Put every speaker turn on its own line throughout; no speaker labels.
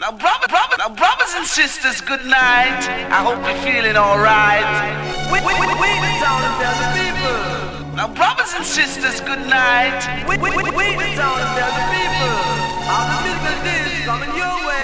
Now, brother, brother, now, brothers and sisters, good night. I hope you're feeling alright. We, we, we, we the town tell the people. Now, brothers and sisters, good night. We, we, we, we the town tell the people. All the business is coming your way.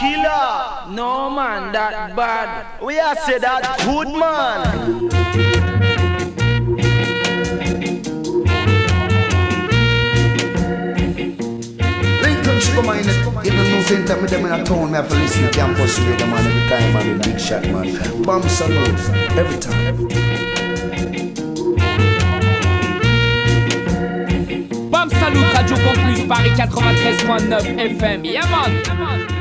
killer.
No man, that bad.
We are say that good man.
Come on, even no same time with them in a town, me have to listen to campus radio man every time, man, the big shot man. Bam Salute, every time. Every time.
Bam Radio Campus Paris 93.9 FM. Yeah man.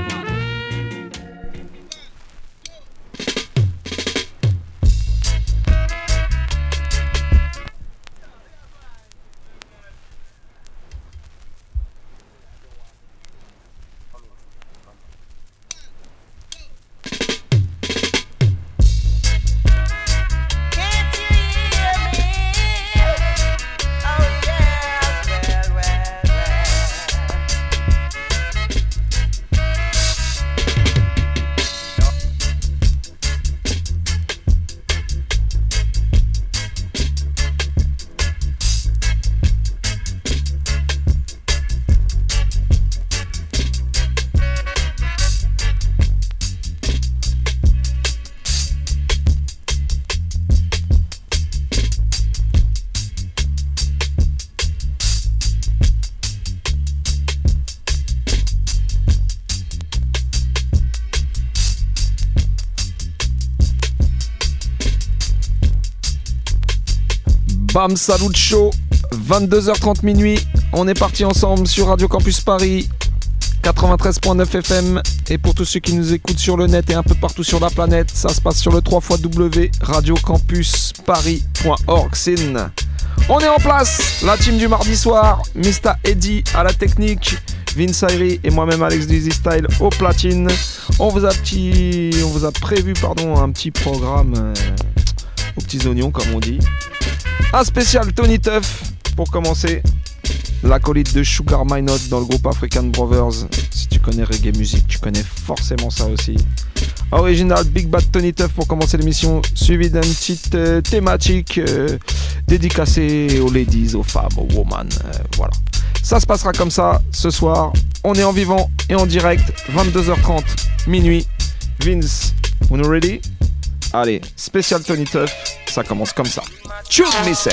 Bam Salut Show, 22h30 minuit. On est parti ensemble sur Radio Campus Paris, 93.9 FM. Et pour tous ceux qui nous écoutent sur le net et un peu partout sur la planète, ça se passe sur le 3 W radiocampusparis.org. On est en place, la team du mardi soir, Mr. Eddie à la technique, Vince Ayri et moi-même Alex Dizzy Style au platine. On vous a petit, on vous a prévu pardon un petit programme euh, aux petits oignons comme on dit. Un spécial Tony Tuff pour commencer. L'acolyte de Sugar My dans le groupe African Brothers. Si tu connais reggae music, tu connais forcément ça aussi. Original Big Bad Tony Tuff pour commencer l'émission, suivi d'une petite euh, thématique euh, dédicacée aux ladies, aux femmes, aux women. Euh, voilà. Ça se passera comme ça ce soir. On est en vivant et en direct, 22h30, minuit. Vince, on est ready? Allez, spécial Tony Tuff, ça commence comme ça. Tune me say.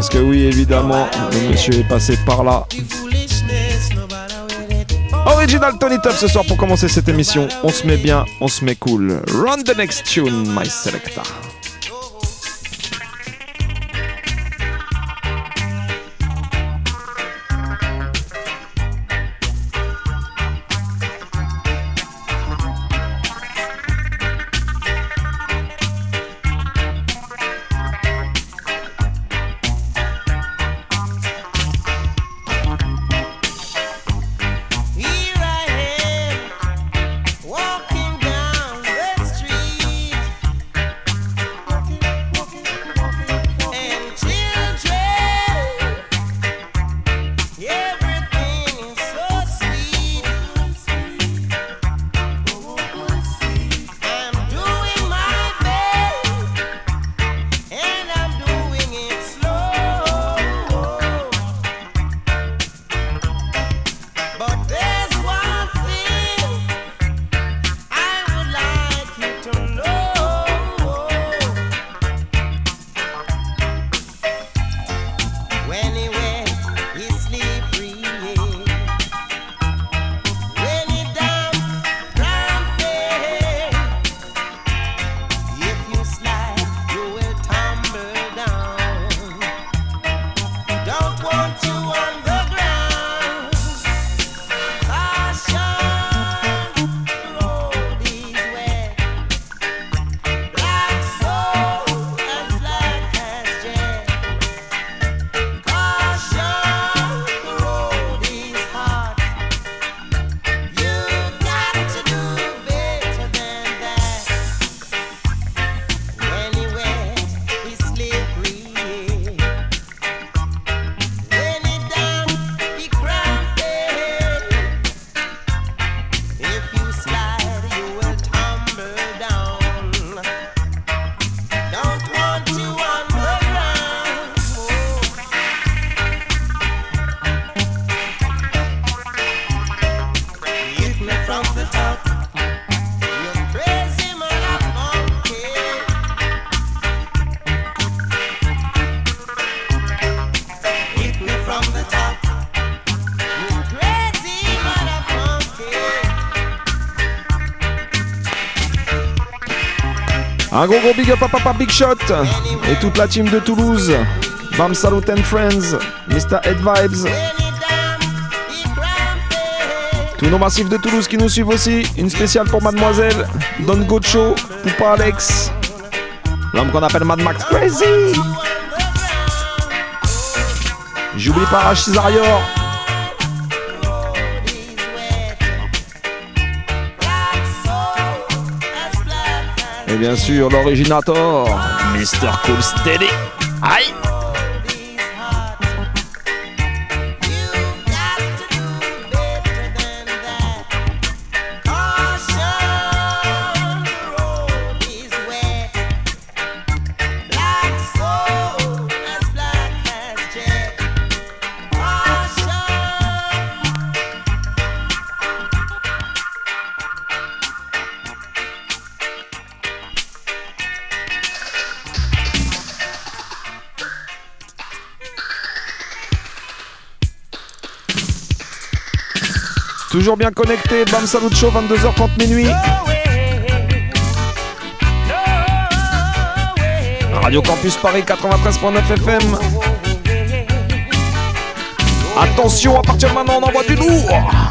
Parce que oui, évidemment, le monsieur est passé par là. Original Tony Top ce soir pour commencer cette émission. On se met bien, on se met cool. Run the next tune, my selector. Un gros gros big up à Papa Big Shot et toute la team de Toulouse. Bam Salut and Friends, Mr. Head Vibes. Tous nos massifs de Toulouse qui nous suivent aussi. Une spéciale pour Mademoiselle, Don Gocho, Poupa Alex, l'homme qu'on appelle Mad Max Crazy. J'oublie pas Rachid Zarior. Et bien sûr, l'originator, Mr. Cool Steady. Aïe! Toujours bien connecté, Bam Salut Show, 22h30 minuit. Radio Campus Paris 93.9 FM. Attention, à partir de maintenant, on envoie du lourd.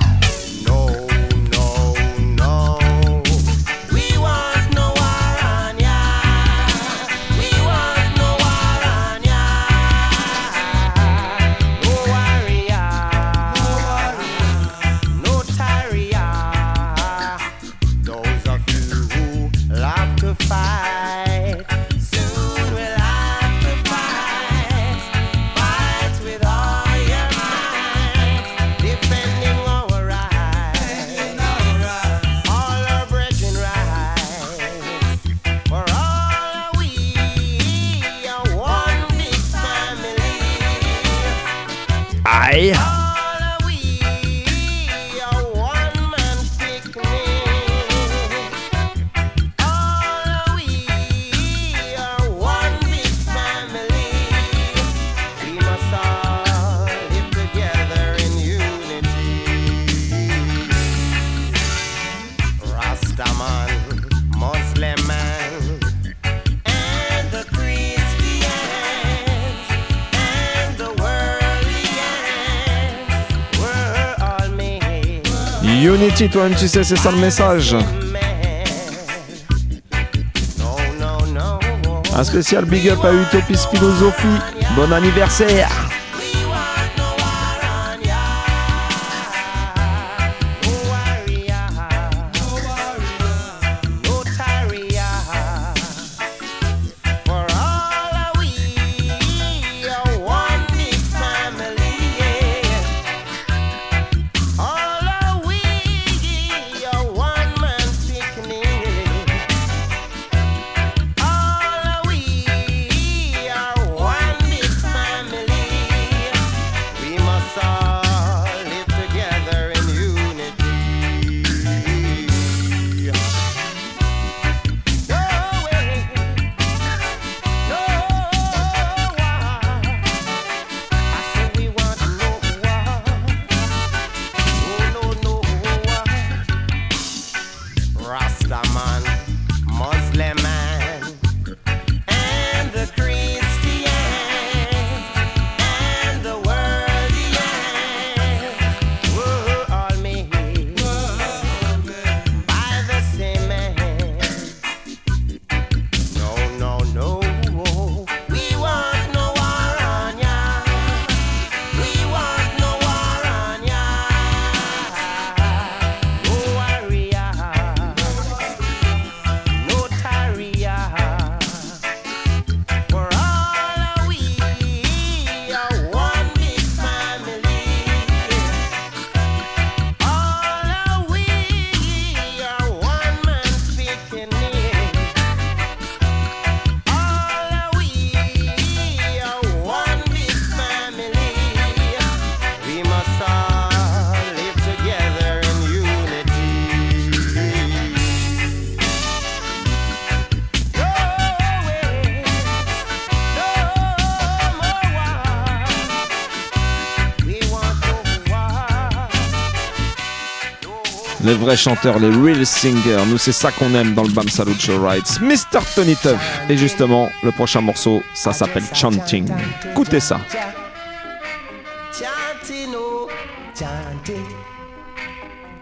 toi-même, tu sais, c'est ça le message. Un spécial big up à Utopie Philosophie. Bon anniversaire! Les vrais chanteurs, les real singers. Nous, c'est ça qu'on aime dans le Bam Salut Show Rides. Mr. Tony Tuff. Et justement, le prochain morceau, ça s'appelle Chanting. Écoutez ça.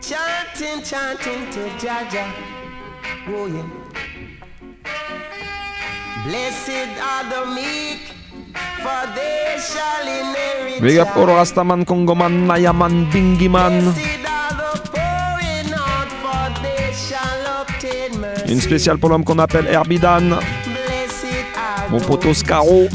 chanting, chanting to Jaja. Oh yeah. Blessed are the meek, for they shall.
Big up all Rastaman, Nayaman, Bingiman.
Blessed
Une spéciale pour l'homme qu'on appelle Herbidan. Mon poteau Scaro.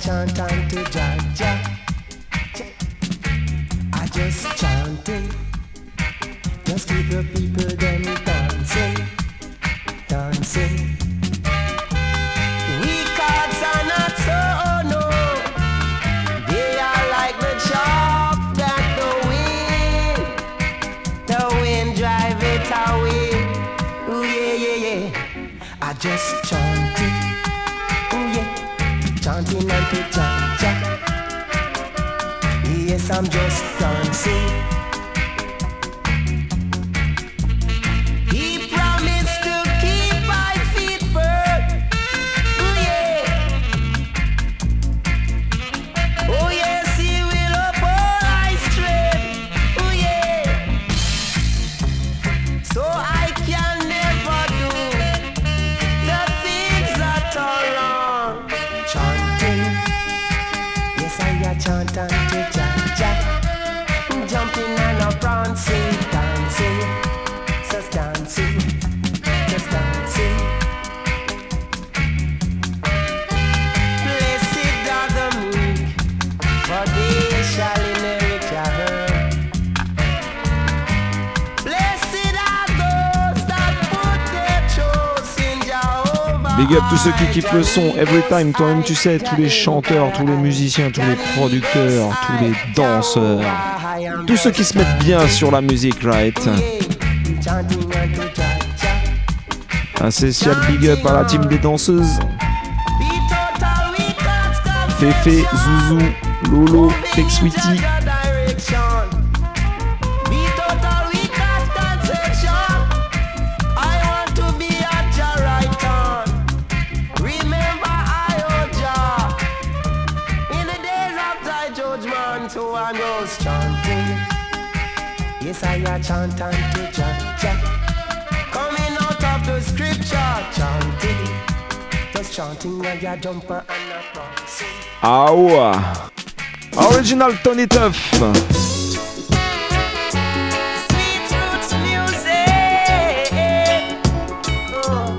Chant unto I just chanting, just keep the people them dancing. Ciao. Big up tous ceux qui kiffent le son, every time, toi-même tu sais, tous les chanteurs, tous les musiciens, tous les producteurs, tous les danseurs, tous ceux qui se mettent bien sur la musique, right? Un spécial big up à la team des danseuses. Fefe, Zouzou, Lolo, Tech
chanting when you jump and a prancing.
Ah. Original Tony Tuff.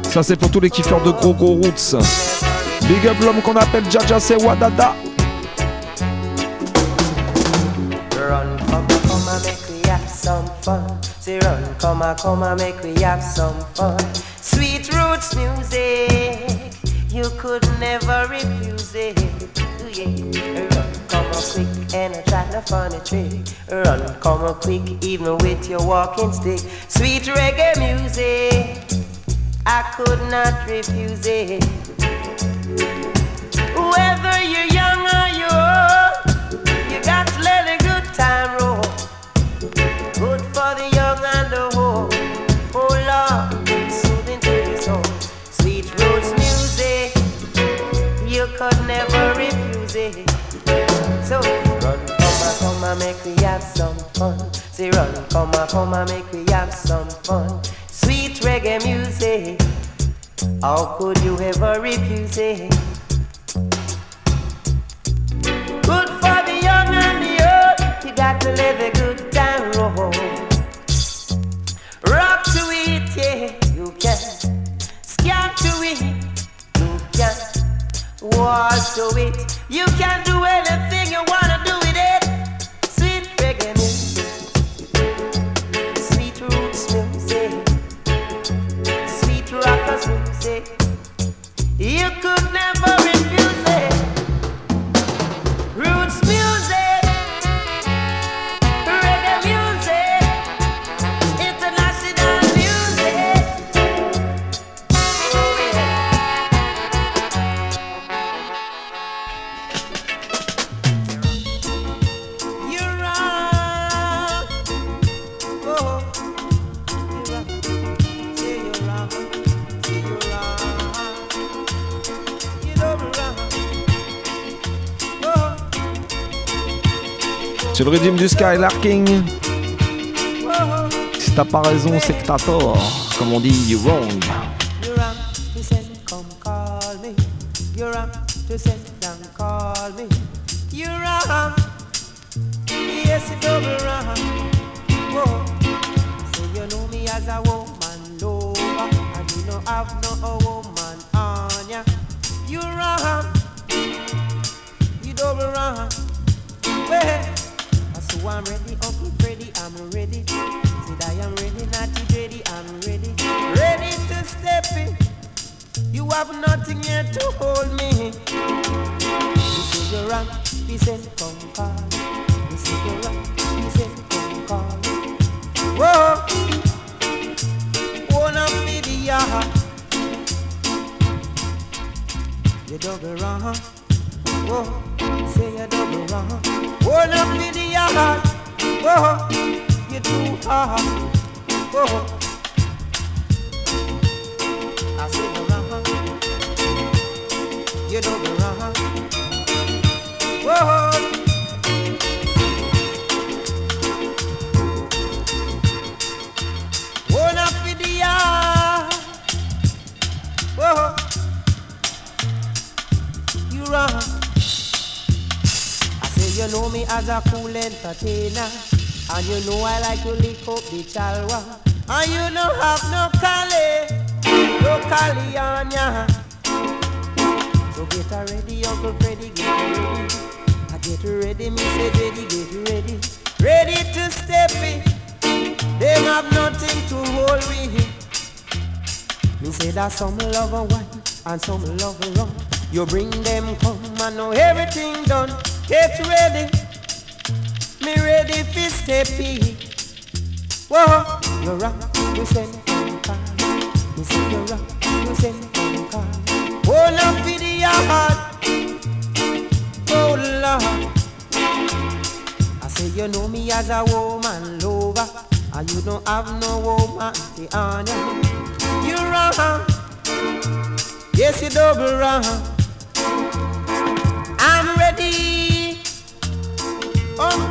Ça c'est pour tous les kiffeurs de gros gros roots. Big up l'homme qu'on appelle Jaja c'est Wadada.
Run, come, come and make we have some fun. Say run, come come and make we have some fun. Sweet roots music, you could never refuse it. Yeah. Run, come on quick and try no funny trick. Run, come on quick even with your walking stick. Sweet reggae music, I could not refuse it. Whether you're have some fun. Say run, come on, come on, make we have some fun. Sweet reggae music, how could you ever refuse it? Good for the young and the old. You got to live a good time roll. Rock to it, yeah, you can. Scan to it, you can. Walk to it, you can do anything you wanna do could
C'est le rythme du Skylarking. Si t'as pas raison, c'est que t'as tort. Comme on dit, you wrong.
You're wrong to say, come call me. You're wrong to say, down call me. You're wrong. Yes, it's double wrong. Whoa. So you know me as a woman lover. And you don't have no a woman on ya. You're wrong. You double wrong. I'm ready, Uncle Freddy, I'm ready. Said I am ready, Natty Ready, I'm ready. Ready to step in. You have nothing here to hold me. You say you're he said, come call. You say you're he said, come call. Whoa, one up me the uh, yard. You double wrong. Whoa, say you double wrong. One up me the yard. Whoa, you too hard. Whoa. I say you're wrong. You double wrong. Whoa. Know me as a cool entertainer. And you know I like to lick up the chalwa. And you don't have no Cali, no Cali on ya. So get ready, Uncle Freddy, get ready. I get ready, me say ready, get ready. Ready to step in. They have nothing to hold me. Me say that some love and wine.
and some love rum. You bring them come, I know everything done. Get ready, me ready for steppy. Whoa, you rock, you send car. You see you rock, you send car. Oh, now for the heart. Oh Lord, I say you know me as a woman lover, and you don't have no woman to honor. You wrong, yes you double wrong. Uncle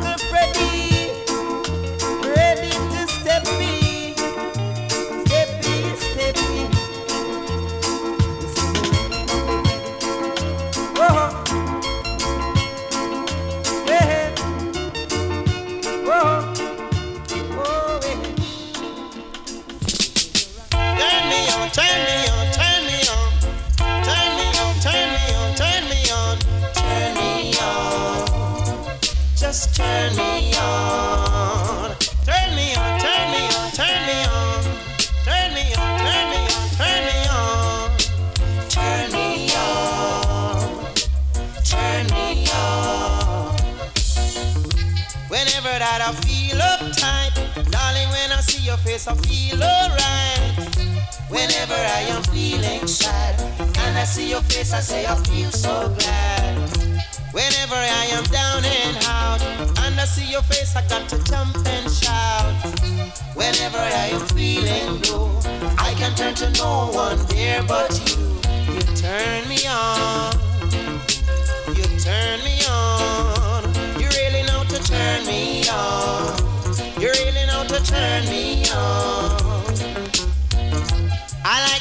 face, I feel alright. Whenever I am feeling sad, and I see your face, I say I feel so glad. Whenever I am down and out, and I see your face, I got to jump and shout. Whenever I am feeling low, I can turn to no one there but you. You turn me on. You turn me on. You really know to turn me on. You really know to turn me on.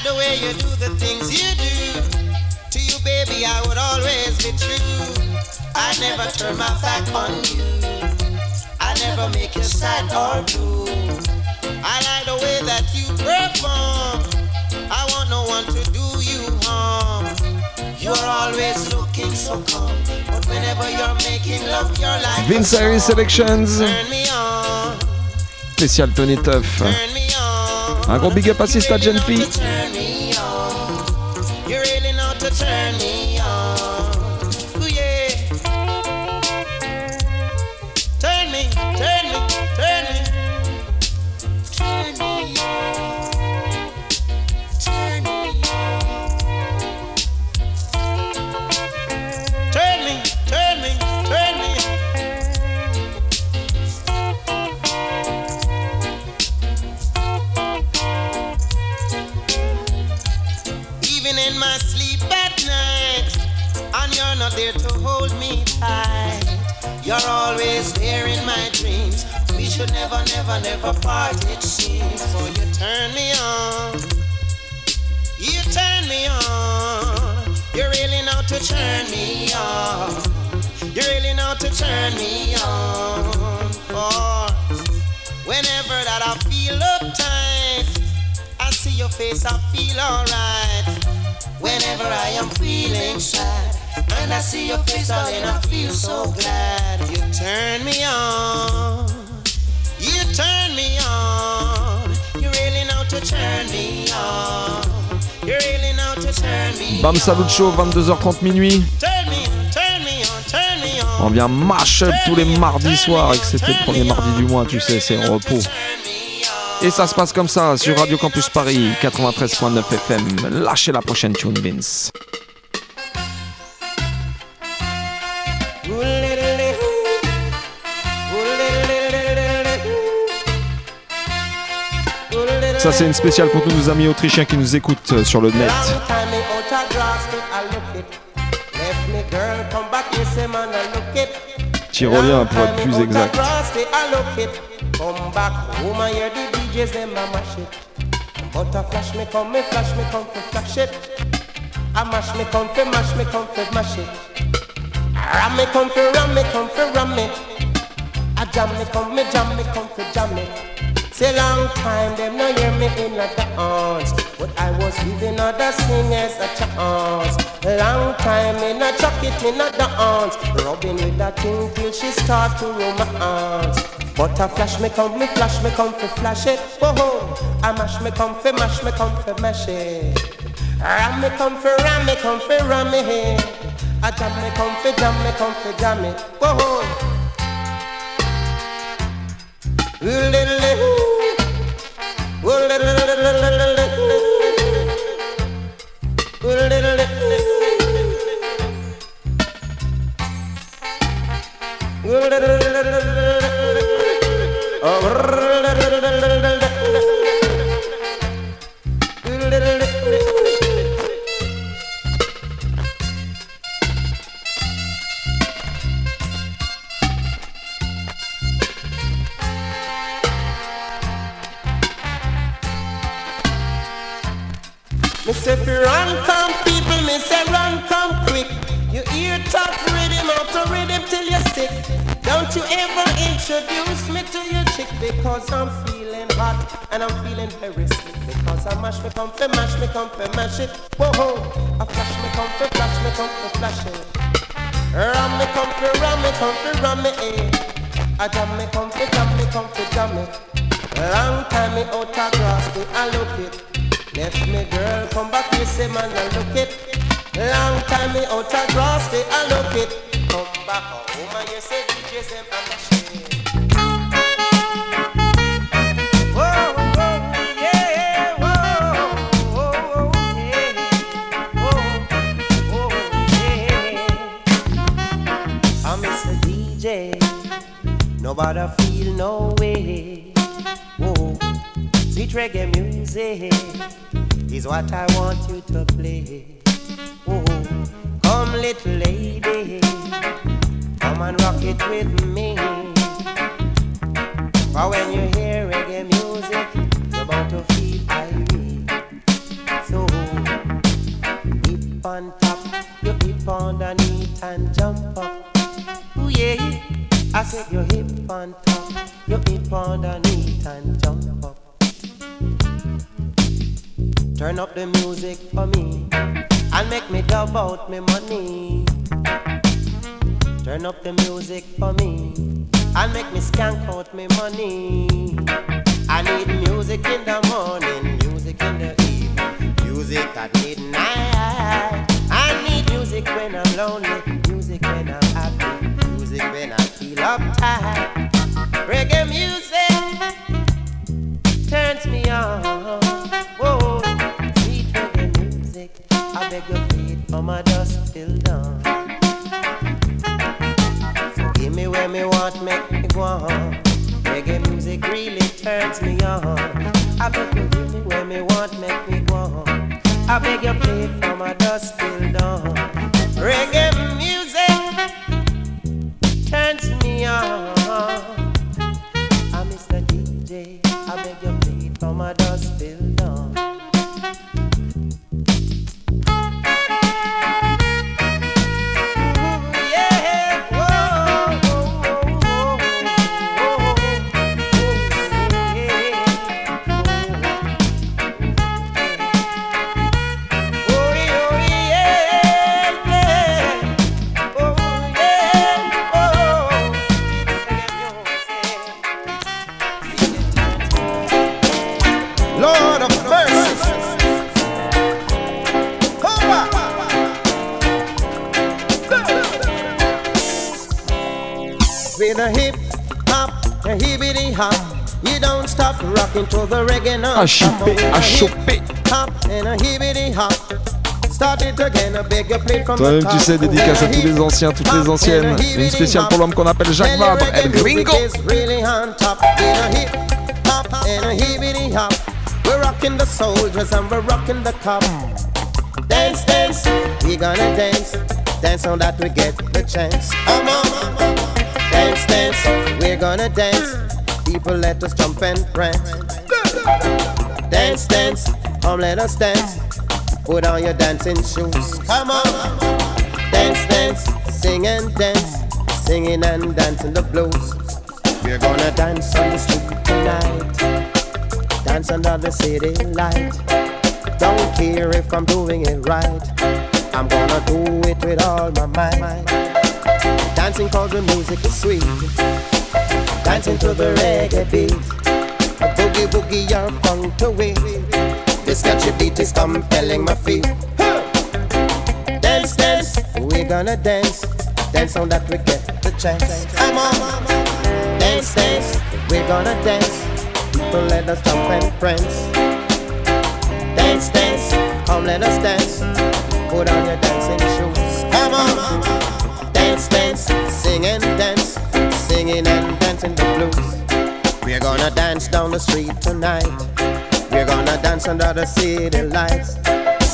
The way you do the things you do. To you, baby, I would always be true. I never turn my back on you. I never make you sad or blue. I like the way that you perform. I want no one to do you harm. You're always looking so calm. But whenever you're making love, you're like
Vince
Irie.
Selections,
Turn me on,
spécial Tony Tuff. Un gros big up à Sista
jeune fille. Never, never, never part, it seems. So you turn me on. You turn me on. You really know to turn me on. You really know to turn me on. For whenever that I feel uptight. I see your face, I feel alright. Whenever I am feeling sad, and I see your face, darling, I feel so glad. You turn me on, you turn me on. You really know to turn me on. You really know to turn me
Bam. Salut Show, 22h30 minuit.
Turn me, turn me on, turn me on.
On vient mash up tous les mardis soirs et que c'était le premier mardi du mois, tu sais, c'est repos. Et ça se passe comme ça sur Radio Campus Paris 93.9 FM. Lâchez la prochaine tune, Vince. Ça, c'est une spéciale pour tous nos amis autrichiens qui nous écoutent euh, sur le net. Tyrolien pour être plus exact.
Say long time them no hear me in a dance. But I was giving other singers a chance. Long time in a it in a dance. Rubbing with that thing till she start to romance. But a flash me come, me flash me come fi flash it. Whoa, I mash me come fi mash me come fi mash it.
Ram me comfy, ram me comfy, ram me. I jam me comfy, jam me comfy, jam me. Whoa. Oh, introduce me to your chick because I'm feeling hot and I'm feeling very sick. Because I mash me comfy, mash me comfy, mash it. Whoa ho, I flash me comfy, flash me comfy, flash it. Ram me comfy, ram me comfy, ram me eh. I jam me comfy, jam me comfy, jam me. Long time me out of grass, I look it. Left me girl, come back here, say man, I look it. Long time me out of grass, I look it. Come back home and you say DJs them and DJ, I feel no way. Whoa, sweet reggae music is what I want you to play. Oh, come little lady, come and rock it with me. For when you hear reggae music, you're about to feel irate. So, hip on top, you hip underneath and jump up. Ooh yeah, I said you top, hip and jump up. Turn up the music for me and make me dub out me money. Turn up the music for me and make me skank out me money. I need music in the morning, music in the evening, music at midnight. I need music when I'm lonely, Reggae music turns me on. Whoa, sweet reggae music. I beg you play it from my dusk till dawn. So give me where me want, make me go on. Reggae music really turns me on. I beg you give me where me want, make me go on. I beg you play it from my dusk till
Toi-même, tu
top.
sais, dédicace à tous les anciens, toutes les anciennes. Une spéciale pour l'homme qu'on appelle Jacques Vabre, El Gringo.
top. We're rocking the soldiers and we're rocking the cop. Dance, dance, we gonna dance. Dance on that we get the chance. Dance, dance, we're gonna dance. People let us jump and prance. Dance, dance, come let us dance. Put on your dancing shoes. Come on. Dance, dance, sing and dance. Singing and dancing the blues. We're gonna dance on the street tonight. Dance under the city light. Don't care if I'm doing it right. I'm gonna do it with all my might. Dancing cause the music is sweet. Dancing to the reggae beat. Boogie boogie your funk away. This catchy beat is compelling my feet. Dance, dance, we're gonna dance. Dance on that we get the chance. Come on, dance, dance, we're gonna dance. People let us jump and prance. Dance, dance, come let us dance. Put on your dancing shoes. Come on, dance, dance, sing and dance, singing and dancing the blues. We're gonna dance down the street tonight. We're gonna dance under the city lights.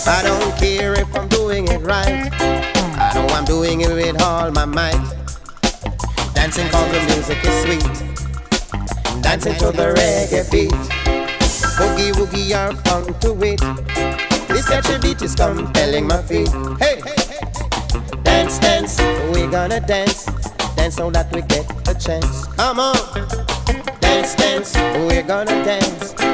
I don't care if I'm doing it right. I know I'm doing it with all my might. Dancing cause the music is sweet. Dancing to the reggae beat. Boogie woogie you're fun to it. This catchy beat is compelling my feet. Hey, dance, dance, We're gonna dance. Dance so that we get a chance. Come on, dance, dance, we're gonna dance.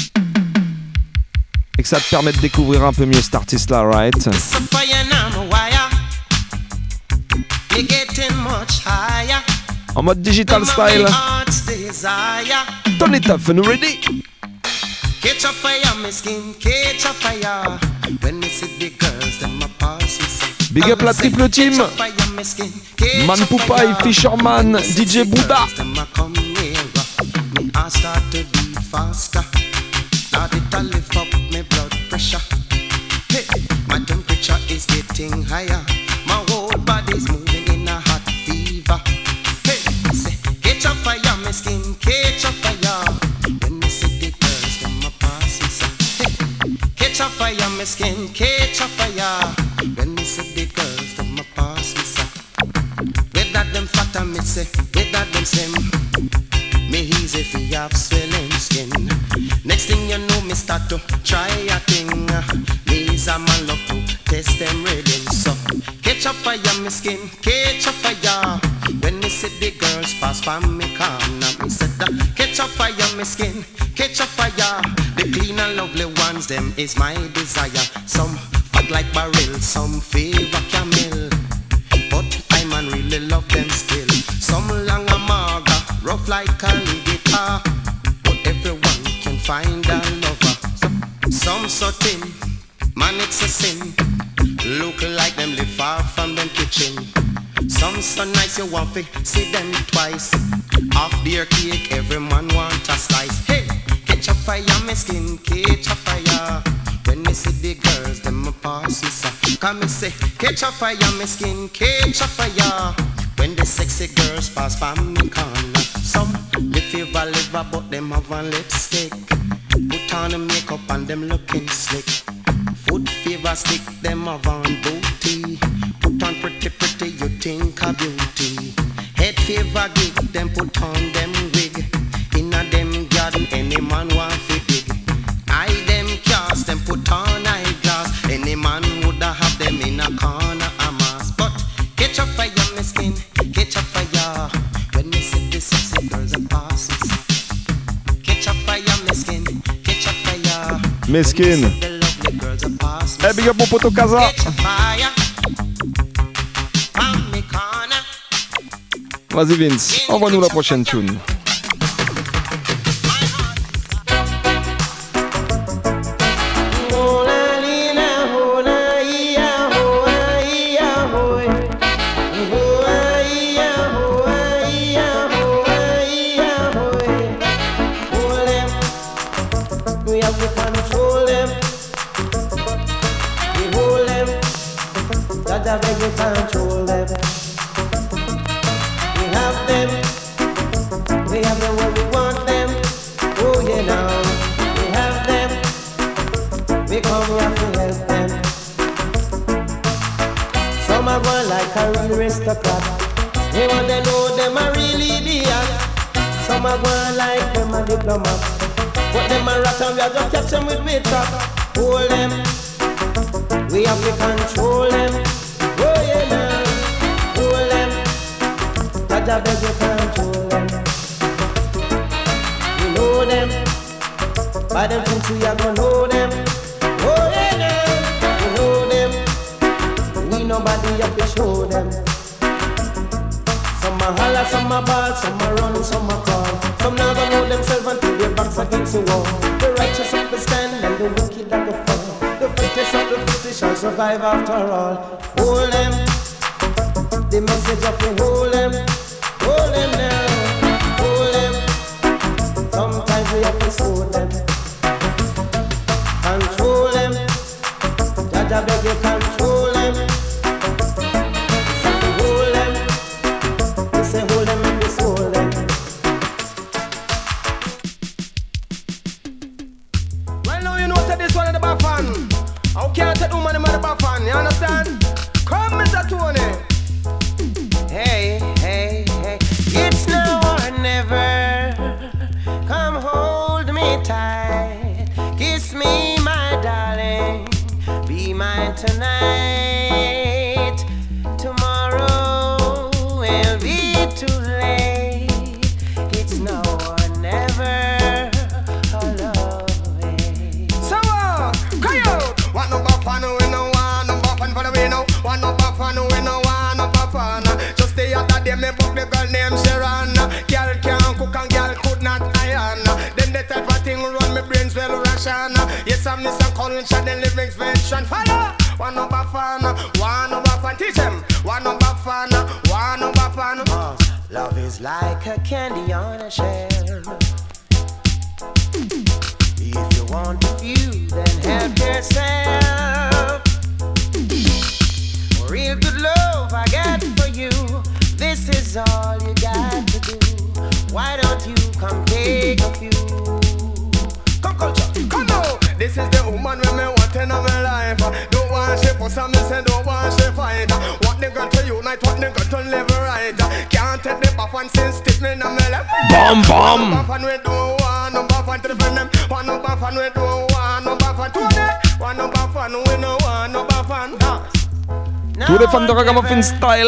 que ça te permet de découvrir un peu mieux cet artiste-là, right? En mode digital style. Turn ready? Big up la triple team. Man Poupaille, Fisherman, DJ Bouddha.
Pressure. Hey, my temperature is getting higher. My whole body's moving in a hot fever. Hey, I say, catch a fire, my skin, catch a fire. When me see the girls, them a pass me say, hey, catch a fire, my skin, catch a fire. When me see the girls, them a pass me say, with them fat and me say, with them slim. Me easy fi have swelling skin. Me start to try a thing. Me is a man love to test them reading. So catch up fire me skin, catch up fire. When me see the girls pass from me corner, me said that catch up fire me skin, catch up fire. The clean and lovely ones, them is my desire. Some fat like barrel, some favor camel. But I man really love them still. Some long and maga, rough like alligator. But everyone can find a. Some so thin, man it's a sin. Look like them live far from them kitchen. Some so nice you want to see them twice. Off their cake, every man want a slice. Hey, catch a fire, my skin, catch a fire. When me see the girls, them a pass me say. Come me say, catch a fire, my skin, catch a fire. When the sexy girls pass by me corner, some live favor liver, but them have on lipstick. On a makeup and them looking slick. Foot fever stick, them have on booty. Put on pretty pretty, you think a beauty. Head fever gig, them put on them Mesquine.
Hey, big up mon poteau Kaza. Vas-y Vince, envoie-nous la prochaine tune.
Aristocrat. They want to know them are really idiot. Some are going like them a diplomat. But them a rat and we are just catch them with weight trap. Hold them,
We have to control them. Oh yeah, man. Hold them. Jah Jah beg you control them. We know them. By them things we are gonna know them. Oh yeah, man. We know them. We nobody have to show them. A holler, some a ball, some a run, some a crawl. Some don't know themselves until their backs against the wall. The righteous have to stand and the wicked have to fall. The fittest of the fittest shall survive after all. Hold them, the message of the hold them, hold them now,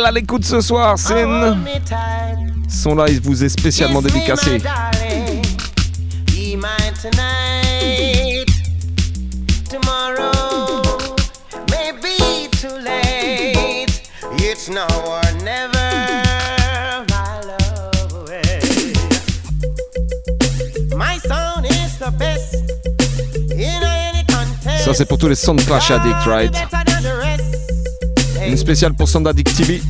à l'écoute ce soir,
Sin.
Son live vous est spécialement dédicacé. Ça c'est pour tous les sound clash addicts, right? Une spéciale pour Sanda TV.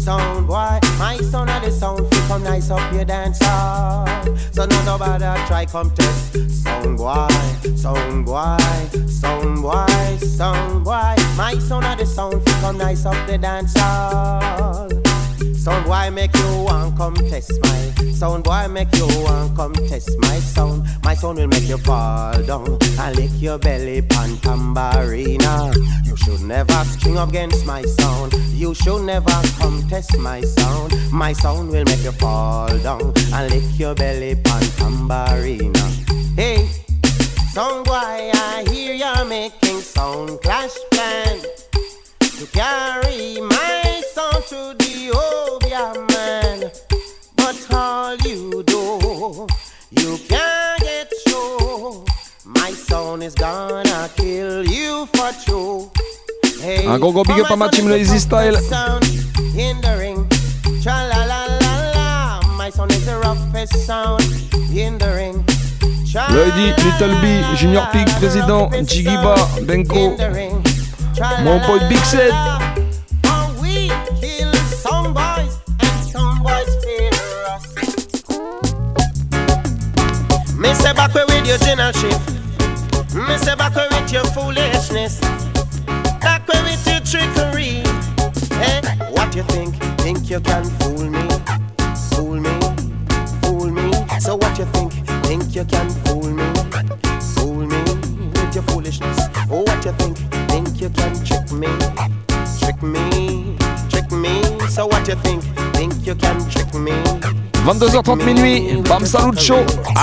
Soundboy. My son sound free come nice. So try come test. Soundboy, soundboy, soundboy, soundboy. My son had the nice up the dancer. Sound boy make you want come test my sound boy make you want come test my sound. My sound will make you fall down and lick your belly pan tambourina. You should never string up against my sound. You should never come test my sound. My sound will make you fall down and lick your belly pan tambourina. Hey, sound boy, I hear you're making sound clash plan to carry my sound to all you do, you can't get through. My sound is gonna kill you for true. Hey,
Un gros gros big up à ma team Lazy Style.
Sound in the ring. Tra la la la la. My sound is the roughest sound in the ring.
Lady, Little B, Junior Pig, Président, Jigiba, Benko, mon boy Big Set.
Me say back away with your generalship. Me say back away with your foolishness. Back away with your trickery. Hey, what you think? Think you can fool me? Fool me? Fool me? So what you think? Think you can fool me? Fool me with your foolishness. Oh, what you think? Think you can trick me? Trick me? Trick me? So what you think? Think you can trick me?
22h30 minuit, Bam Salute Show.
Big.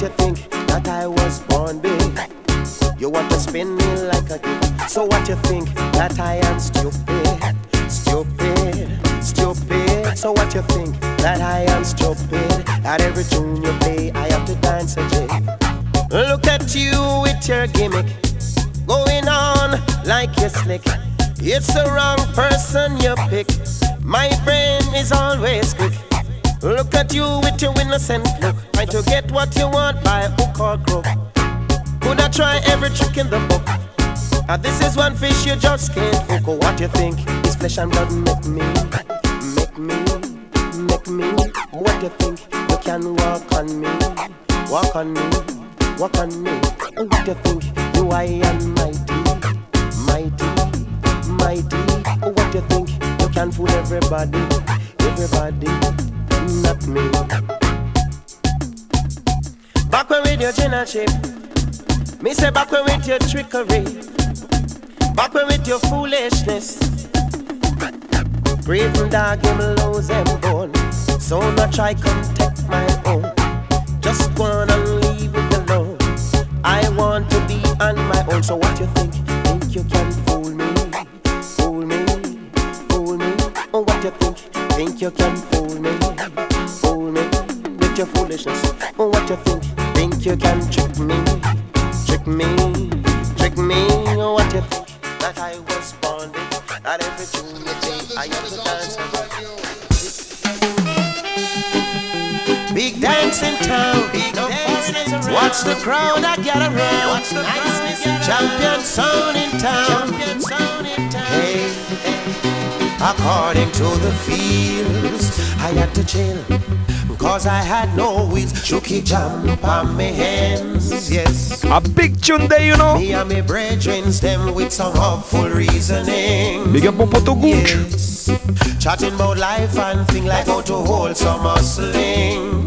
you think that I was born big? You want to spin me like a kid. So what you think that I am stupid? Stupid, stupid. So what you think that I am stupid? At every tune you play, I have to dance a jig. Look at you with your gimmick, going on like you're slick. It's the wrong person you pick. My brain is always quick. Look at you with your innocent look, trying to get what you want by hook or crook. Could I try every trick in the book? And this is one fish you just can't hook. What you think? Is flesh and blood make me, make me, make me. What you think? You can walk on me, walk on me, walk on me. What you think? You I am mighty, mighty, Oh, what you think? You can fool everybody, everybody, not me. Back when with your and chip. Me say back when with your trickery. Back when with your foolishness. Brave and dog him lose them bone. So not try come take my own. Just and leave it alone. I want to be on my own. So what you think? Think you can you can fool me? Fool me with your foolishness? Oh, what you think? Think you can trick me? Trick me? Trick me? Oh, what you think? That I was born with? That every tune you play, I have to dance. Big dance in town. Big dance. Watch the crowd I get around. Watch the crowd Champion sound in town. Champion sound in town. Hey, according to the fields, I had to chill. Cause I had no wheels, Chucky jump on me hands, yes.
A big tune day, you know.
Me and me brethren them with some hopeful reasoning.
Big up mon pote Gook.
Yes. Chatting about life and thing like how to hold some hustling.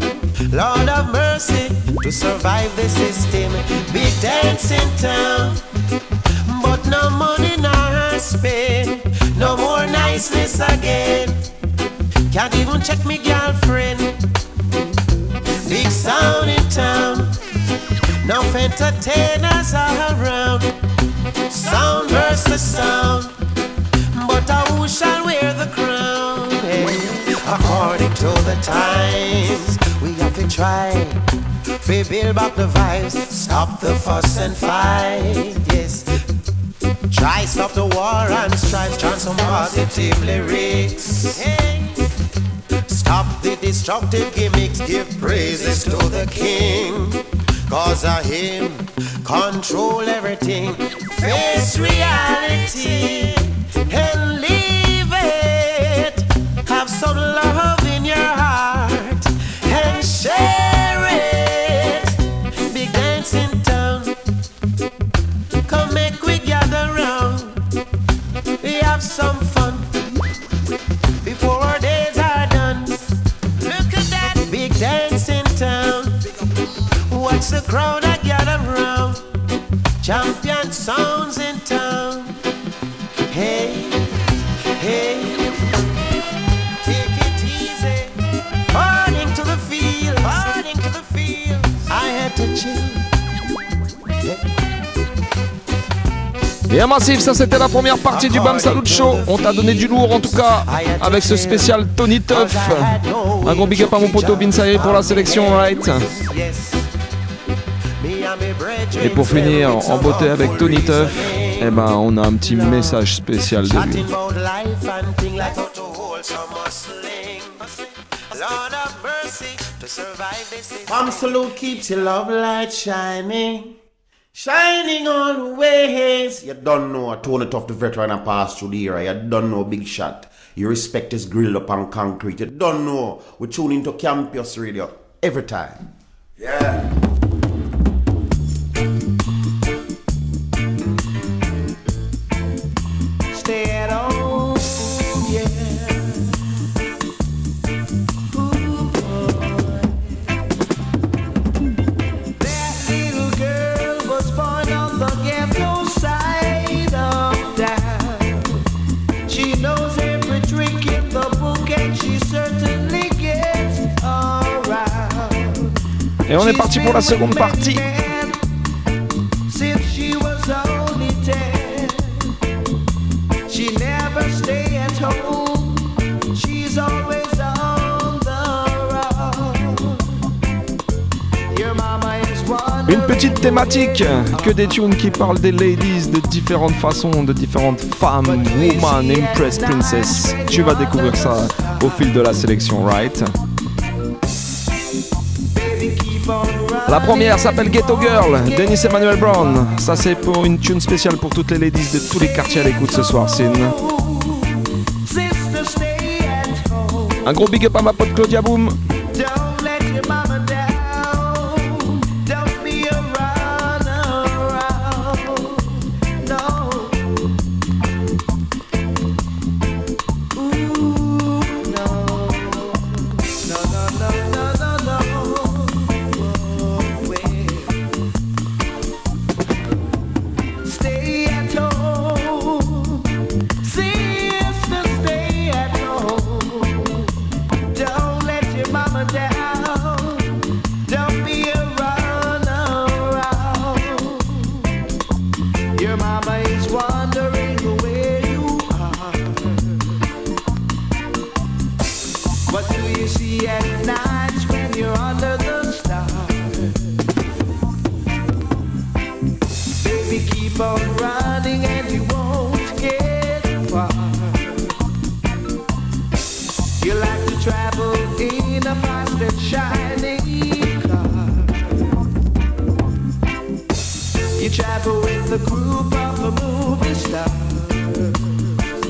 Lord of mercy to survive the system. Big dance in town, but no money now spend. Niceness again. Can't even check me girlfriend. Big sound in town. No entertainers are around. Sound versus sound. But who shall wear the crown? Hey, according to the times, we have to try. We build back the vibes, stop the fuss and fight. Yes. Try stop the war and strife, chant some positive lyrics. Stop the destructive gimmicks, give praises to the king. Cause of him, control everything. Face reality and
Et un massif, ça c'était la première partie du Bam Salut Show. On t'a donné du lourd en tout cas avec ce spécial Tony Tuff. Un gros big up à mon poteau Binsaï pour la sélection, right? Et pour finir en beauté avec Tony Tuff, eh ben on a un petit message spécial de lui.
Keeps your love light shining. Shining always. You don't know, Tony Tuff the veteran and pass through the era. You don't know Big Shot. Your respect is grilled up on concrete. You don't know. We tune into Campus Radio every time. Yeah.
Et on est parti pour la seconde partie. Une petite thématique, que des tunes qui parlent des ladies de différentes façons, de différentes femmes, woman, impress, princess. Tu vas découvrir ça au fil de la sélection, right? La première s'appelle Ghetto Girl, Dennis Emmanuel Brown. Ça c'est pour une tune spéciale pour toutes les ladies de tous les quartiers à l'écoute ce soir,
at home.
Un gros big up à ma pote Claudia Boom.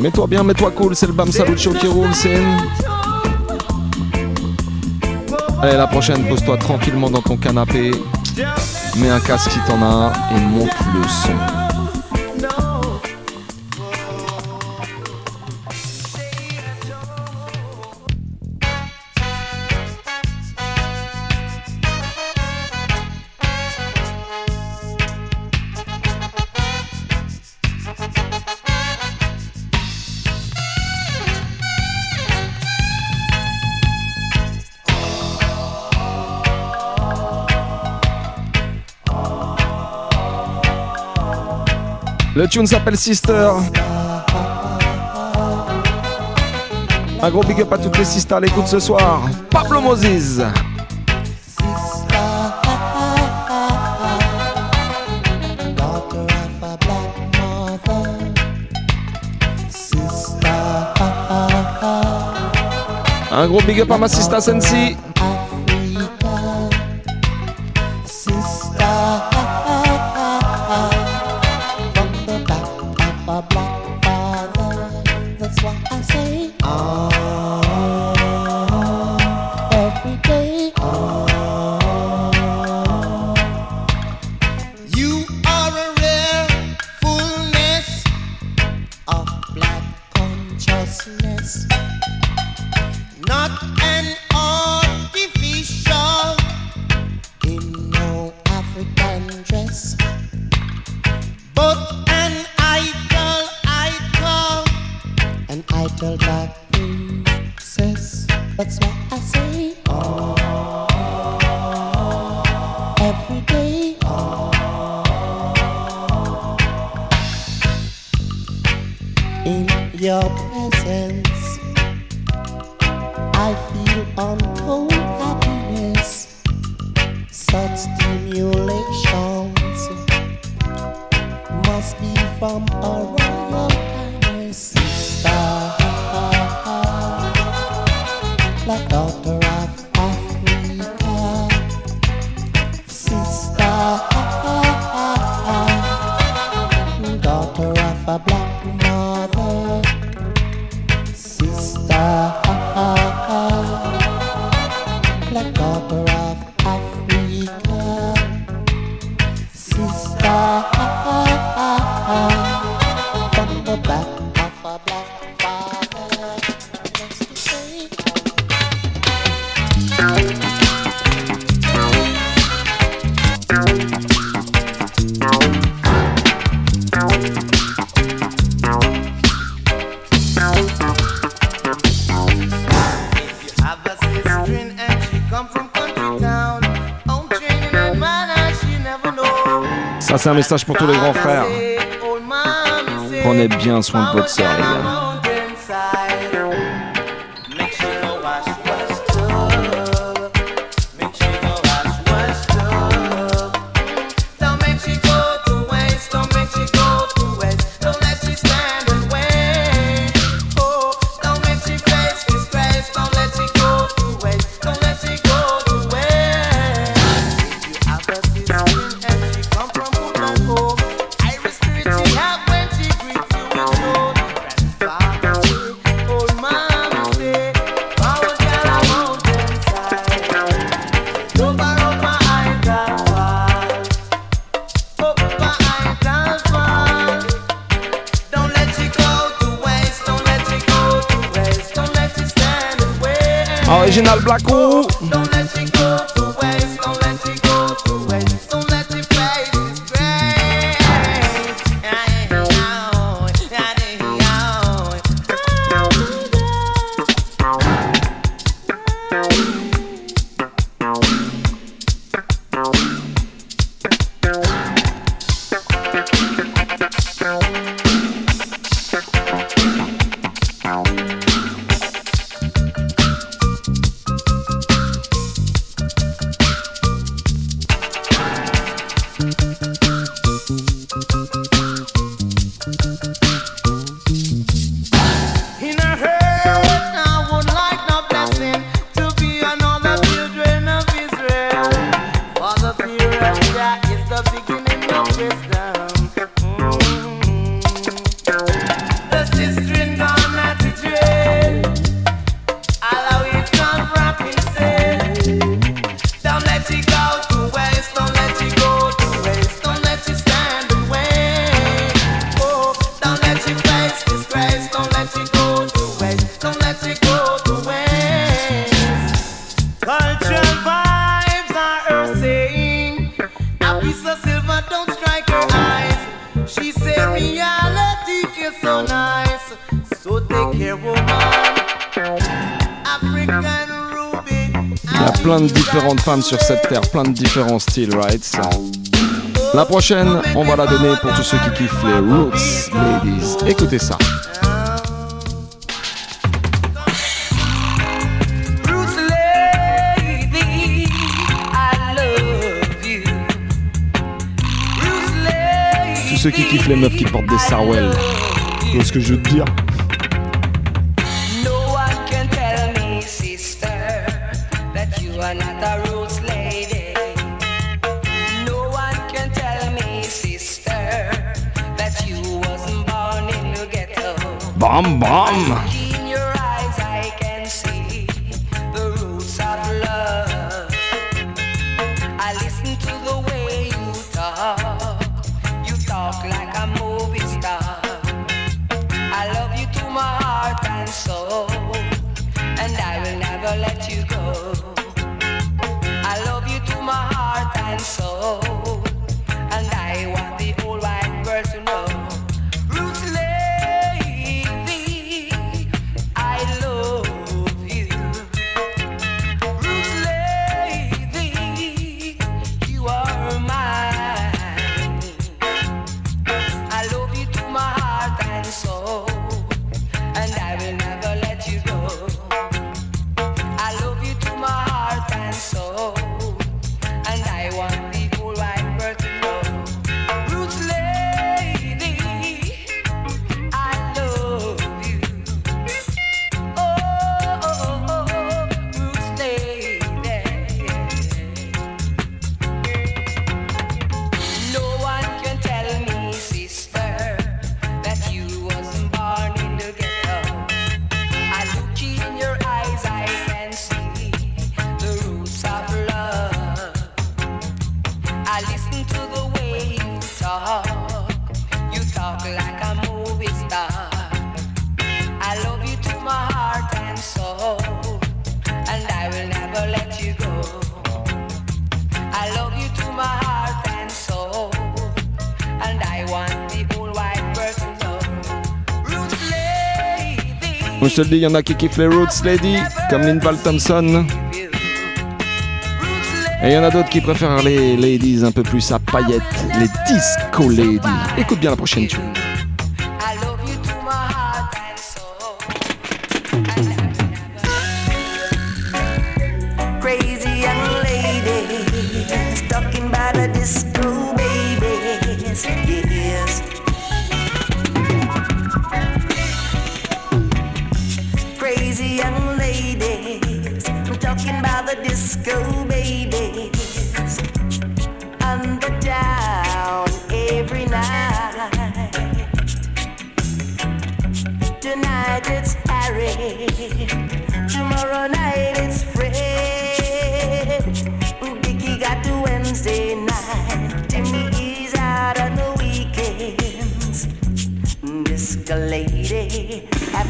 Mets-toi bien, mets-toi cool, c'est le Bam Salut Show qui roule, Sin. Allez, la prochaine, pose-toi tranquillement dans ton canapé, mets un casque si t'en as et monte le son. Le tune s'appelle Sister. Un gros big up à toutes les sisters à l'écoute ce soir. Pablo Moses.
Sister
Un gros big up à ma sista Sensi.
c'est un message pour tous les grands frères. Prenez bien soin de votre sœur, les gars. Il y a plein de différentes femmes sur cette terre, plein de différents styles, right? La prochaine, on va la donner pour tous ceux qui kiffent les Roots Ladies. Écoutez ça. ceux qui kiffent les meufs qui portent des Sarwell. C'est ce que je veux te dire. Bam, bam. te le dis, il y en a qui kiffent les Roots Lady, comme Linval Thompson.
Et il y en a d'autres qui préfèrent les ladies un peu plus à paillettes, les disco ladies. Écoute bien la prochaine tune.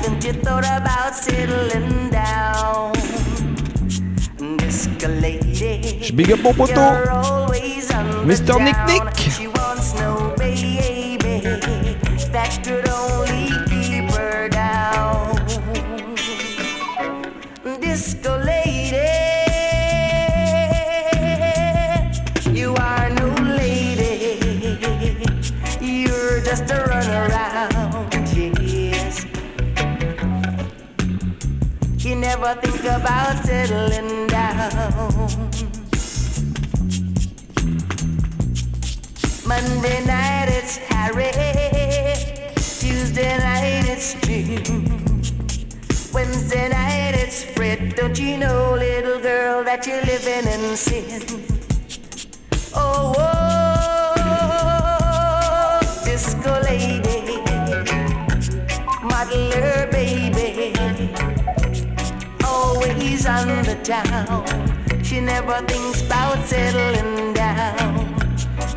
Haven't you thought about settling down? Disco lady.
Je big up mon poteau.
You're always on the
Mr. Nick. Nick.
Settling down. Monday night it's Harry. Tuesday night it's June. Wednesday night it's Fred. Don't you know, little girl, that you're living in sin? On the town. She never thinks about settling down.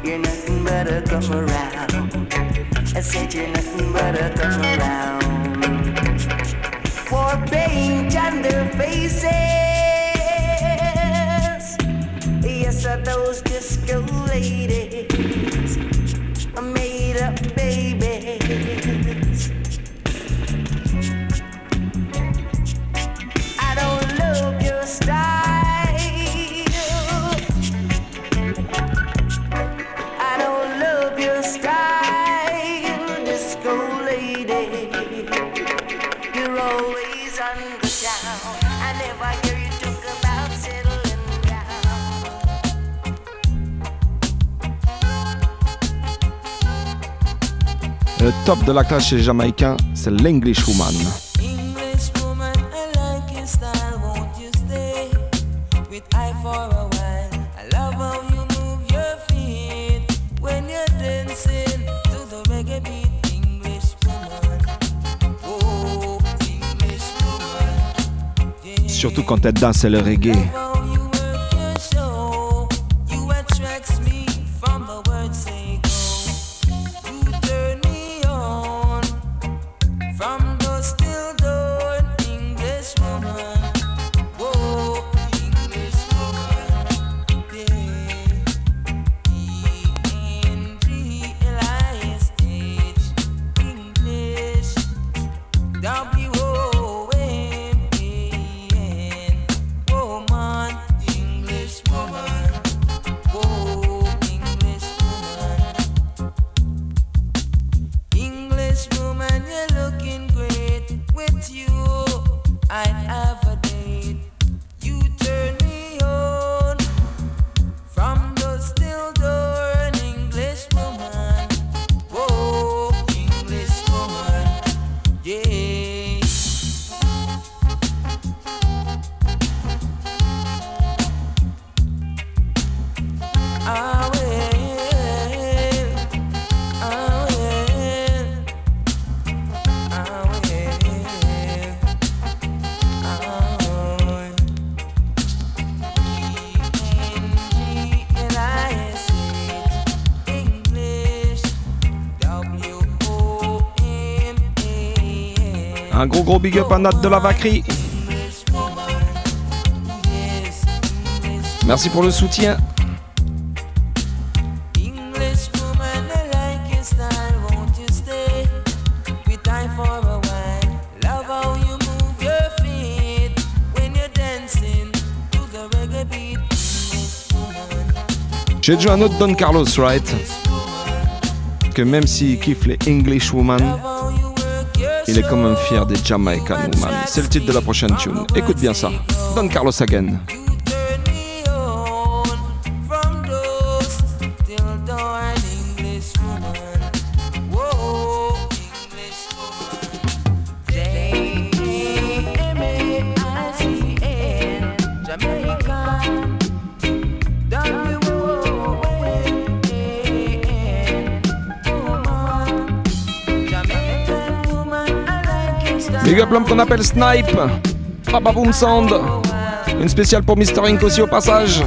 You're nothing but a come around. I said you're nothing but a come around. For paint on their faces. Yes, are those
de la classe chez les Jamaïcains, c'est l'English Woman.
English woman, I like your style,
big up à Nat de la Vacry. Merci pour le soutien.
J'ai déjà un autre Don Carlos, right? Que même s'il kiffe les English Woman, il est quand même fier des Jamaican Woman. C'est le titre de la prochaine tune. Écoute bien ça. Don Carlos again. Big up l'homme qu'on appelle Snipe. Papa Boom Sound. Une spéciale pour Mr. Inc aussi au passage.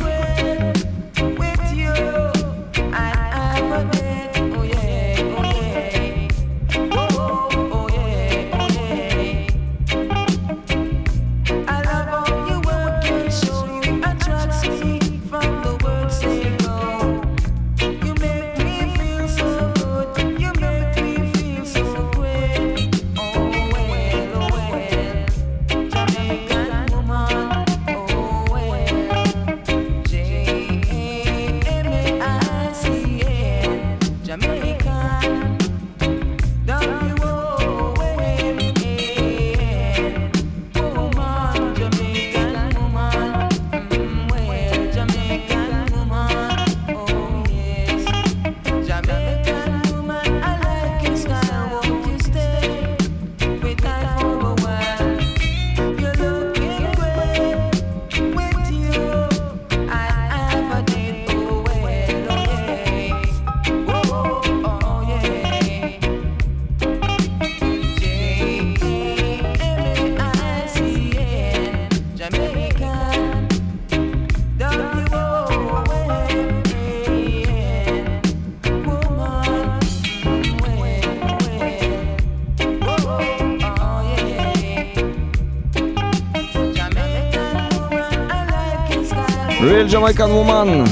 Jamaican Woman.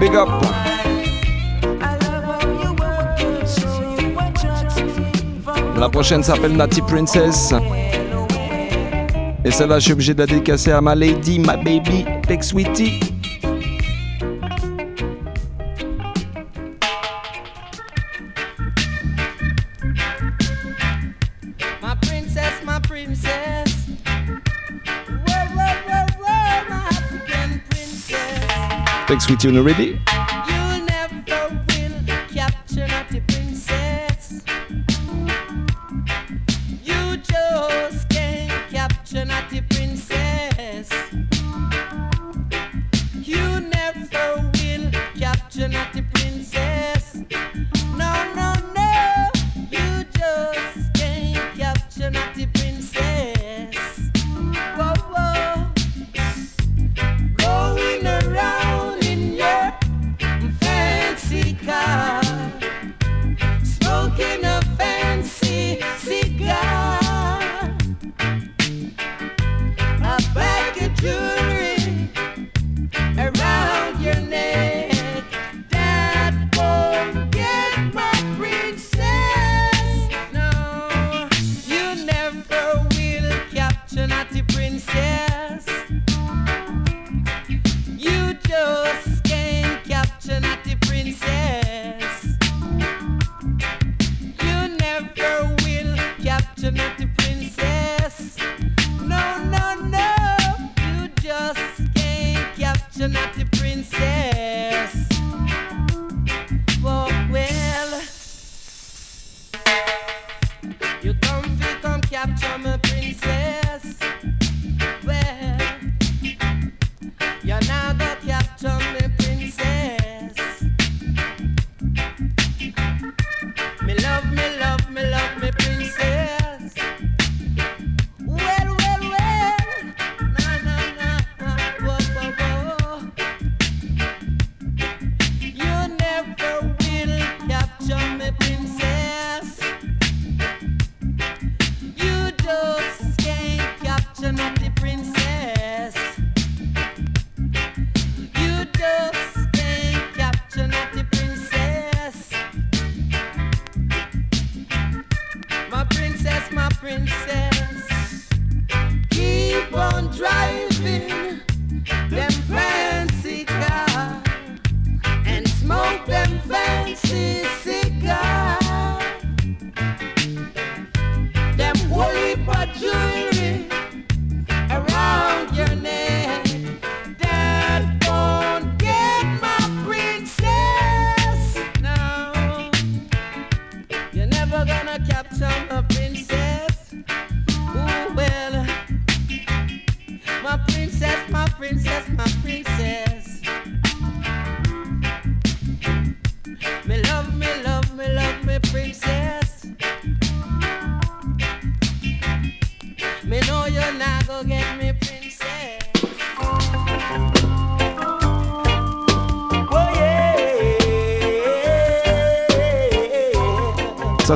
Big up. La prochaine s'appelle Natty Princess. Et celle-là, je suis obligé de la dédicacer à ma lady, ma baby, Tech Sweetie. Tech Sweetie, you ready?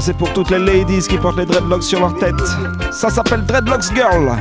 C'est pour toutes les ladies qui portent les dreadlocks sur leur tête. Ça s'appelle Dreadlocks Girl.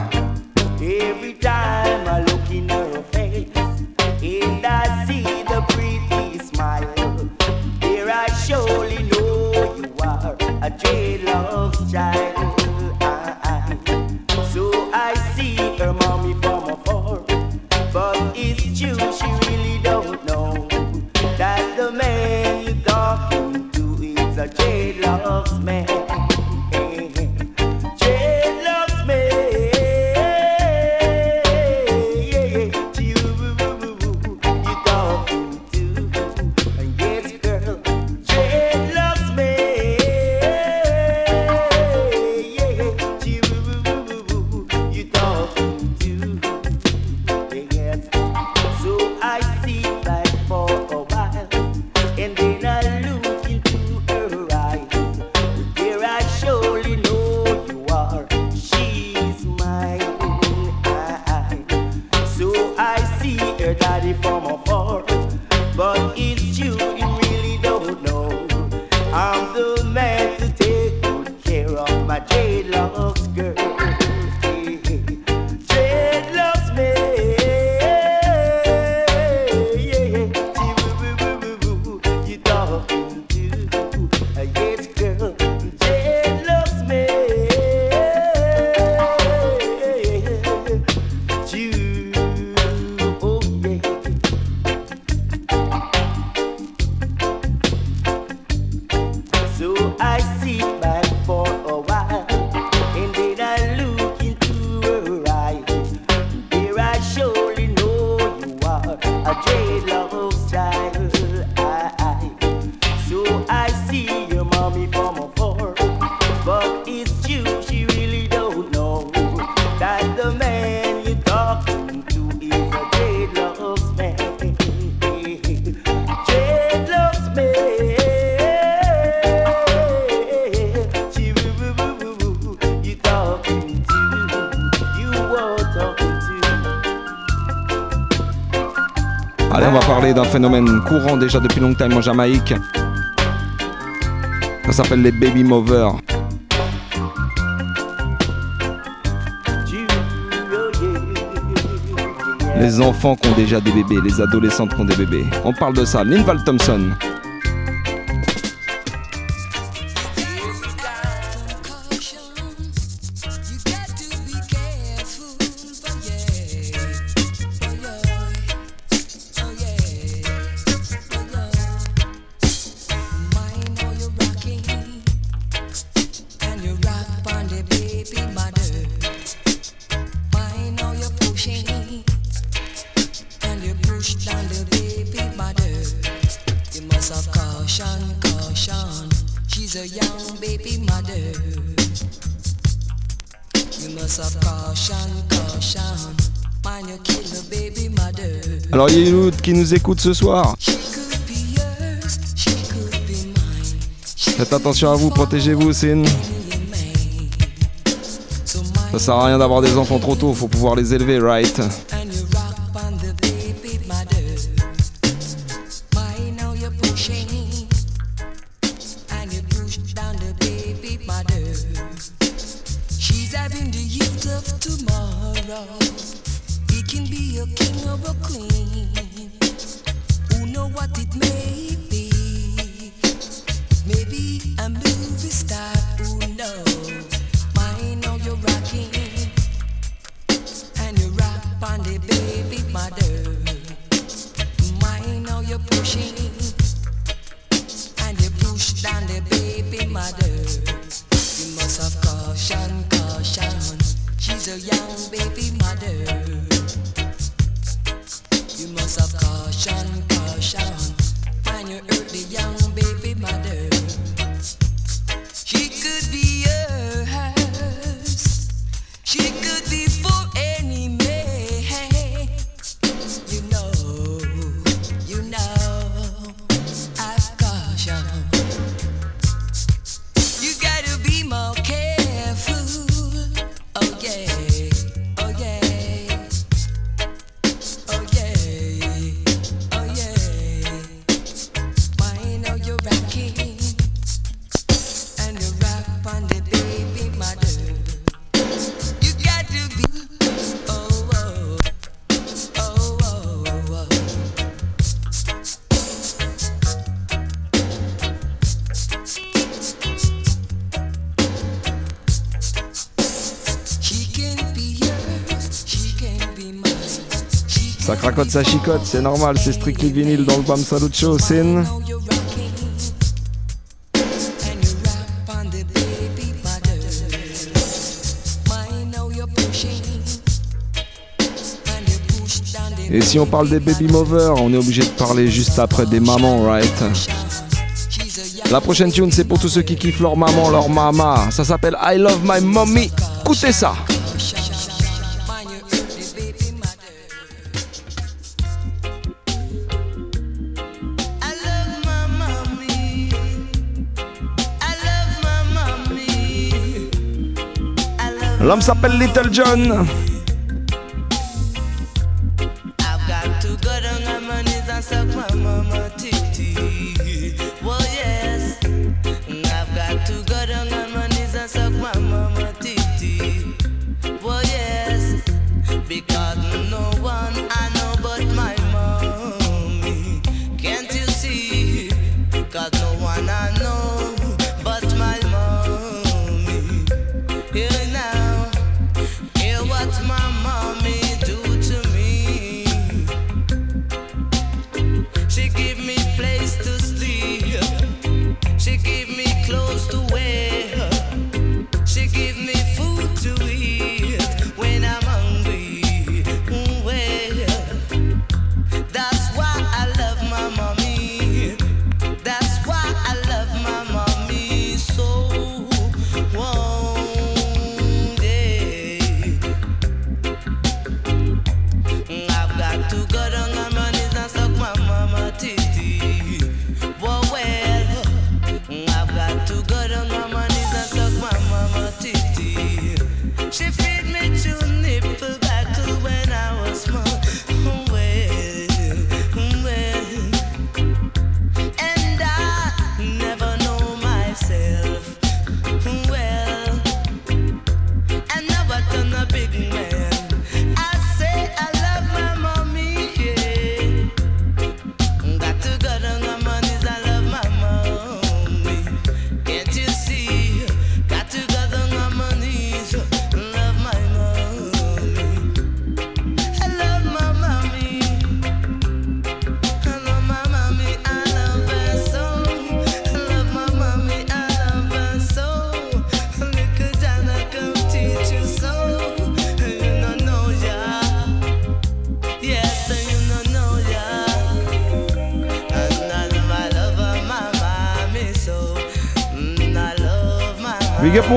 phénomène courant déjà depuis longtemps en Jamaïque. Ça s'appelle les baby movers. Les enfants qui ont déjà des bébés, les adolescentes qui ont des bébés. On parle de ça. Linval Thompson. Alors il y a une qui nous écoute ce soir. Faites attention à vous, protégez-vous, Sin. Ça sert à rien d'avoir des enfants trop tôt, faut pouvoir les élever, right? ça chicote, c'est normal, c'est strictly vinyle dans le BAM Salut Show. Et si on parle des baby movers, on est obligé de parler juste après des mamans, right? La prochaine tune, c'est pour tous ceux qui kiffent leur maman, leur mama. Ça s'appelle I Love My Mommy. Écoutez ça L'homme s'appelle Little John.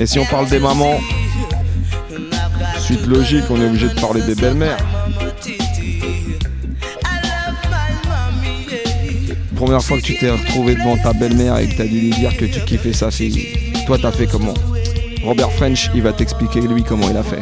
Et si on parle des mamans, suite logique, on est obligé de parler des belles-mères. Première fois que tu t'es retrouvé devant ta belle-mère et que t'as dû lui dire que tu kiffais ça, c'est toi t'as fait comment? Robert French, il va t'expliquer lui comment il a fait.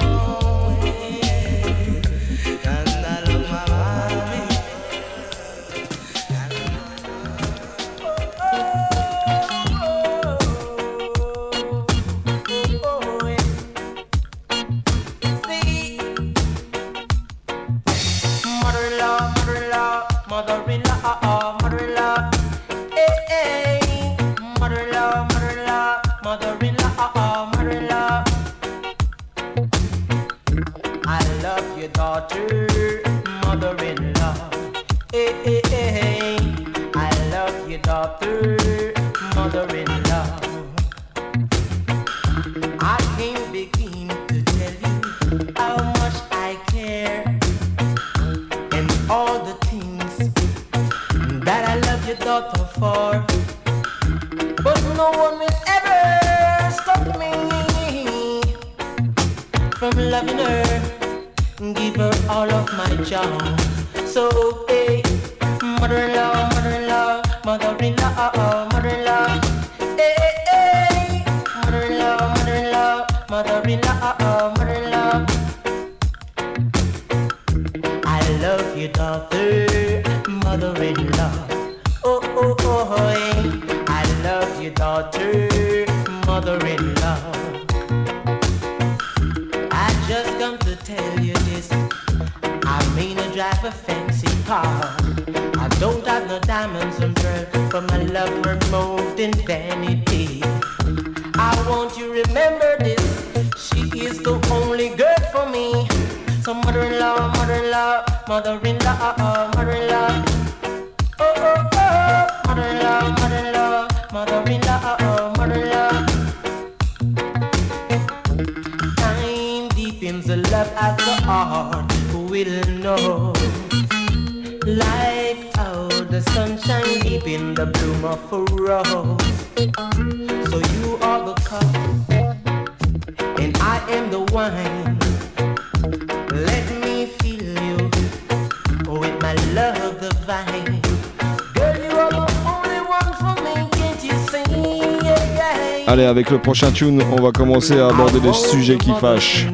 Allez, avec le prochain tune, on va commencer à aborder des sujets qui fâchent.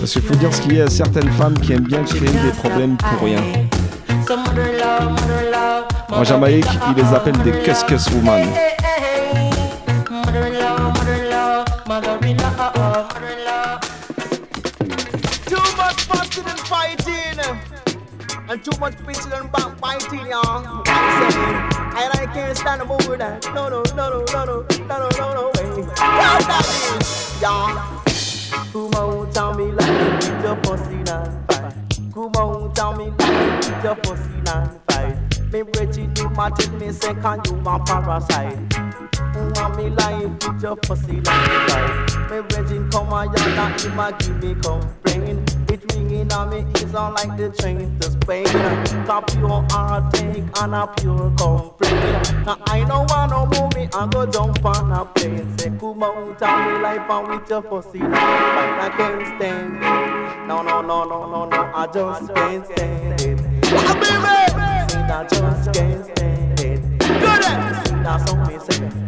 Parce qu'il faut dire ce qu'il y a, certaines femmes qui aiment bien créer des problèmes pour rien. En Jamaïque, ils les appellent des Cuscus Woman.
Too much fighting, and too much and backbiting. I can't stand more of that. No, no, no, no, no, no, no, no, no, way. What that is, y'all? Come on, tell me like your pussy not fight. Come on, tell me like your pussy not fight. Me Reggie do my take me second, you want parasite. Want me life with your pussy like fight. Me Reggie come on, you not ma give me complain. It ringing on me ears on like the train to Spain. Top pure heartache and a pure complaint. Now I don't want no movie, I go jump on a plane. Say come on, tell me life and with your pussy like fight. I can't stand it. No, no, no, no, no, no, I just can't stand it. I just can't stand it. Good Now so me say,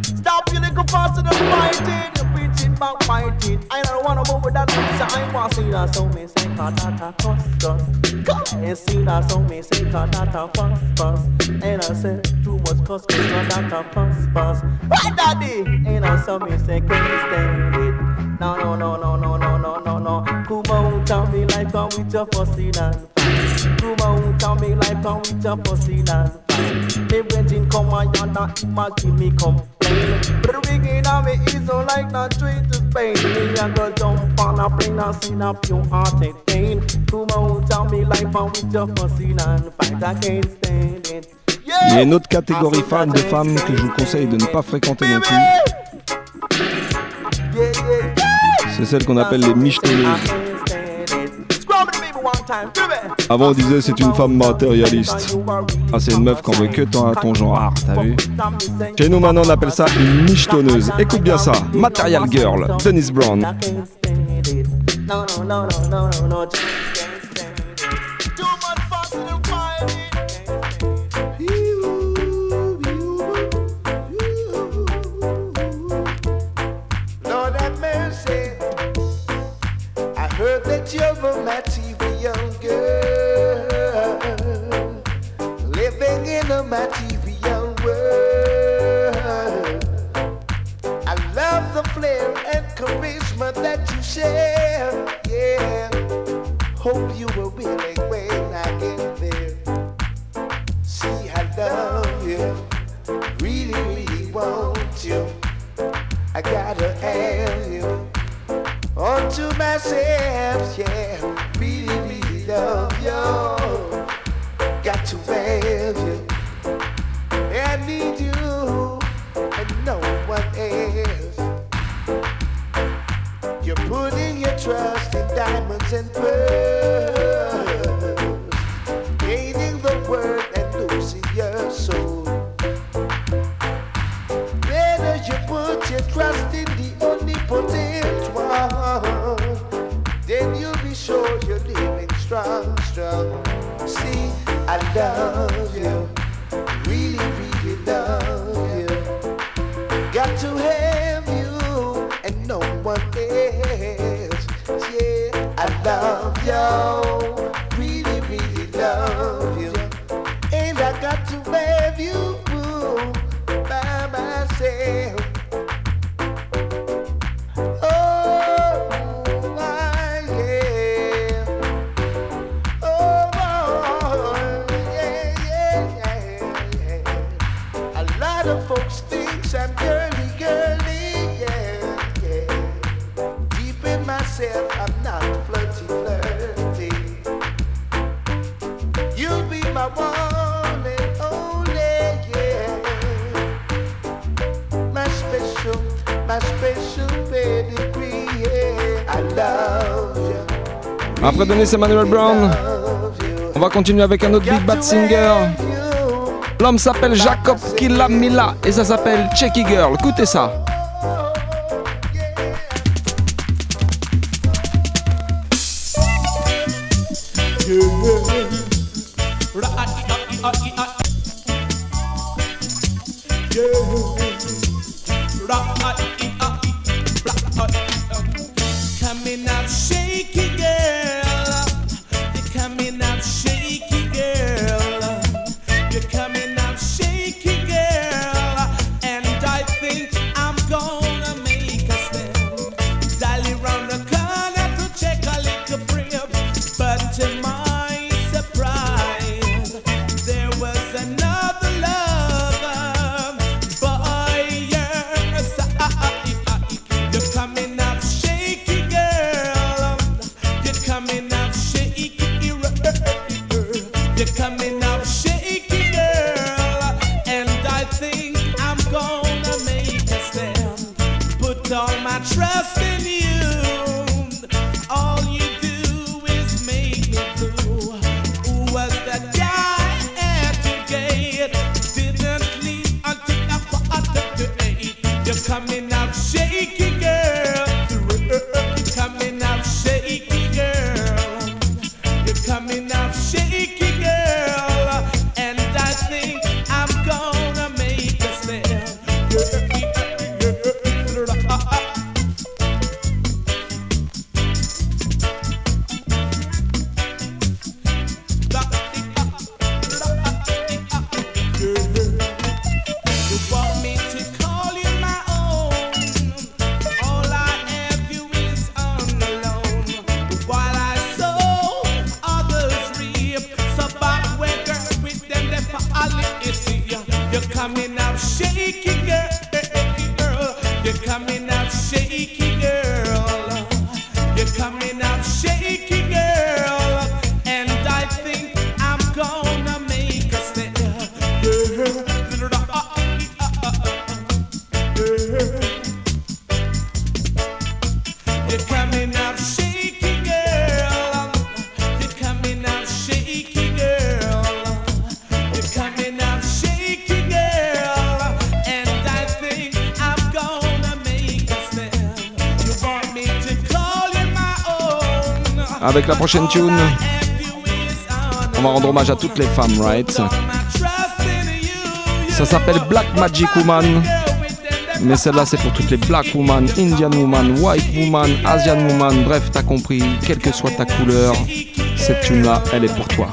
faster than fighting. Bitching back fighting. I don't wanna move with that. So I want see that so me say, katata cuss cuss. And see that so me say, katata fuss fuss. And I say, too much cuss cuss, katata fuss fuss. Right daddy. And I saw me say, can't stand it. No, no, no, no, no, no, no, no, no. Come on, tell me like come with your fussy and. Come on, tell me like come with your pussy and fight. The virgin come on, you're not ma give me complain. But the ringing on me is all like not straight to Spain. Me I go jump on a plane and sing a pure hearted pain. Come on, tell me like come with your pussy and fight. I can't stand it.
Il y a une autre catégorie fan de femmes que je vous conseille de ne pas fréquenter non plus. C'est celle qu'on appelle les michetonneuses. Avant on disait c'est une femme matérialiste. Ah c'est une meuf qui en veut que ton, ton genre, ah, t'as vu Chez nous maintenant on appelle ça une michetonneuse. Écoute bien ça, Material Girl, Dennis Brown.
young girl living in a Matterian world. I love the flair and charisma that you share. Yeah, hope you will be like when I get there. See, I love you, really, really want you. I gotta have you onto myself. Yeah, really love you. Got to have you. I need you and no one else. You're putting your trust in diamonds and pearls, does you.
donné, c'est Manuel Brown. On va continuer avec un autre Big Bad Singer. L'homme s'appelle Jacob Kilamila et ça s'appelle Checky Girl. Écoutez ça. prochaine tune, on va rendre hommage à toutes les femmes, right? Ça s'appelle Black Magic Woman. Mais celle-là, c'est pour toutes les Black Woman, Indian Woman, White Woman, Asian Woman. Bref, t'as compris, quelle que soit ta couleur, cette tune-là, elle est pour toi.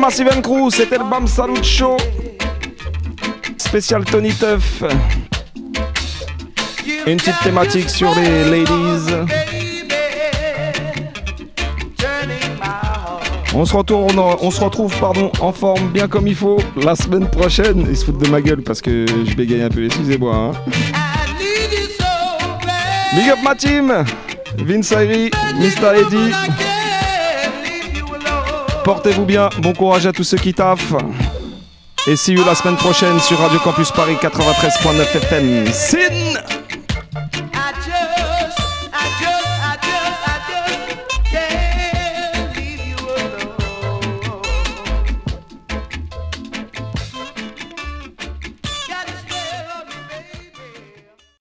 Massive c'était le Bam Salut Show. Spécial Tony Tuff. Une petite thématique sur les ladies. On se retourne, on se retrouve pardon, en forme bien comme il faut la semaine prochaine. Ils se foutent de ma gueule parce que je bégaye un peu, excusez-moi. Hein. Big up ma team Vince Ayri, Mr. Eddie. Portez-vous bien, bon courage à tous ceux qui taffent. Et see you la semaine prochaine sur Radio Campus Paris 93.9 FM.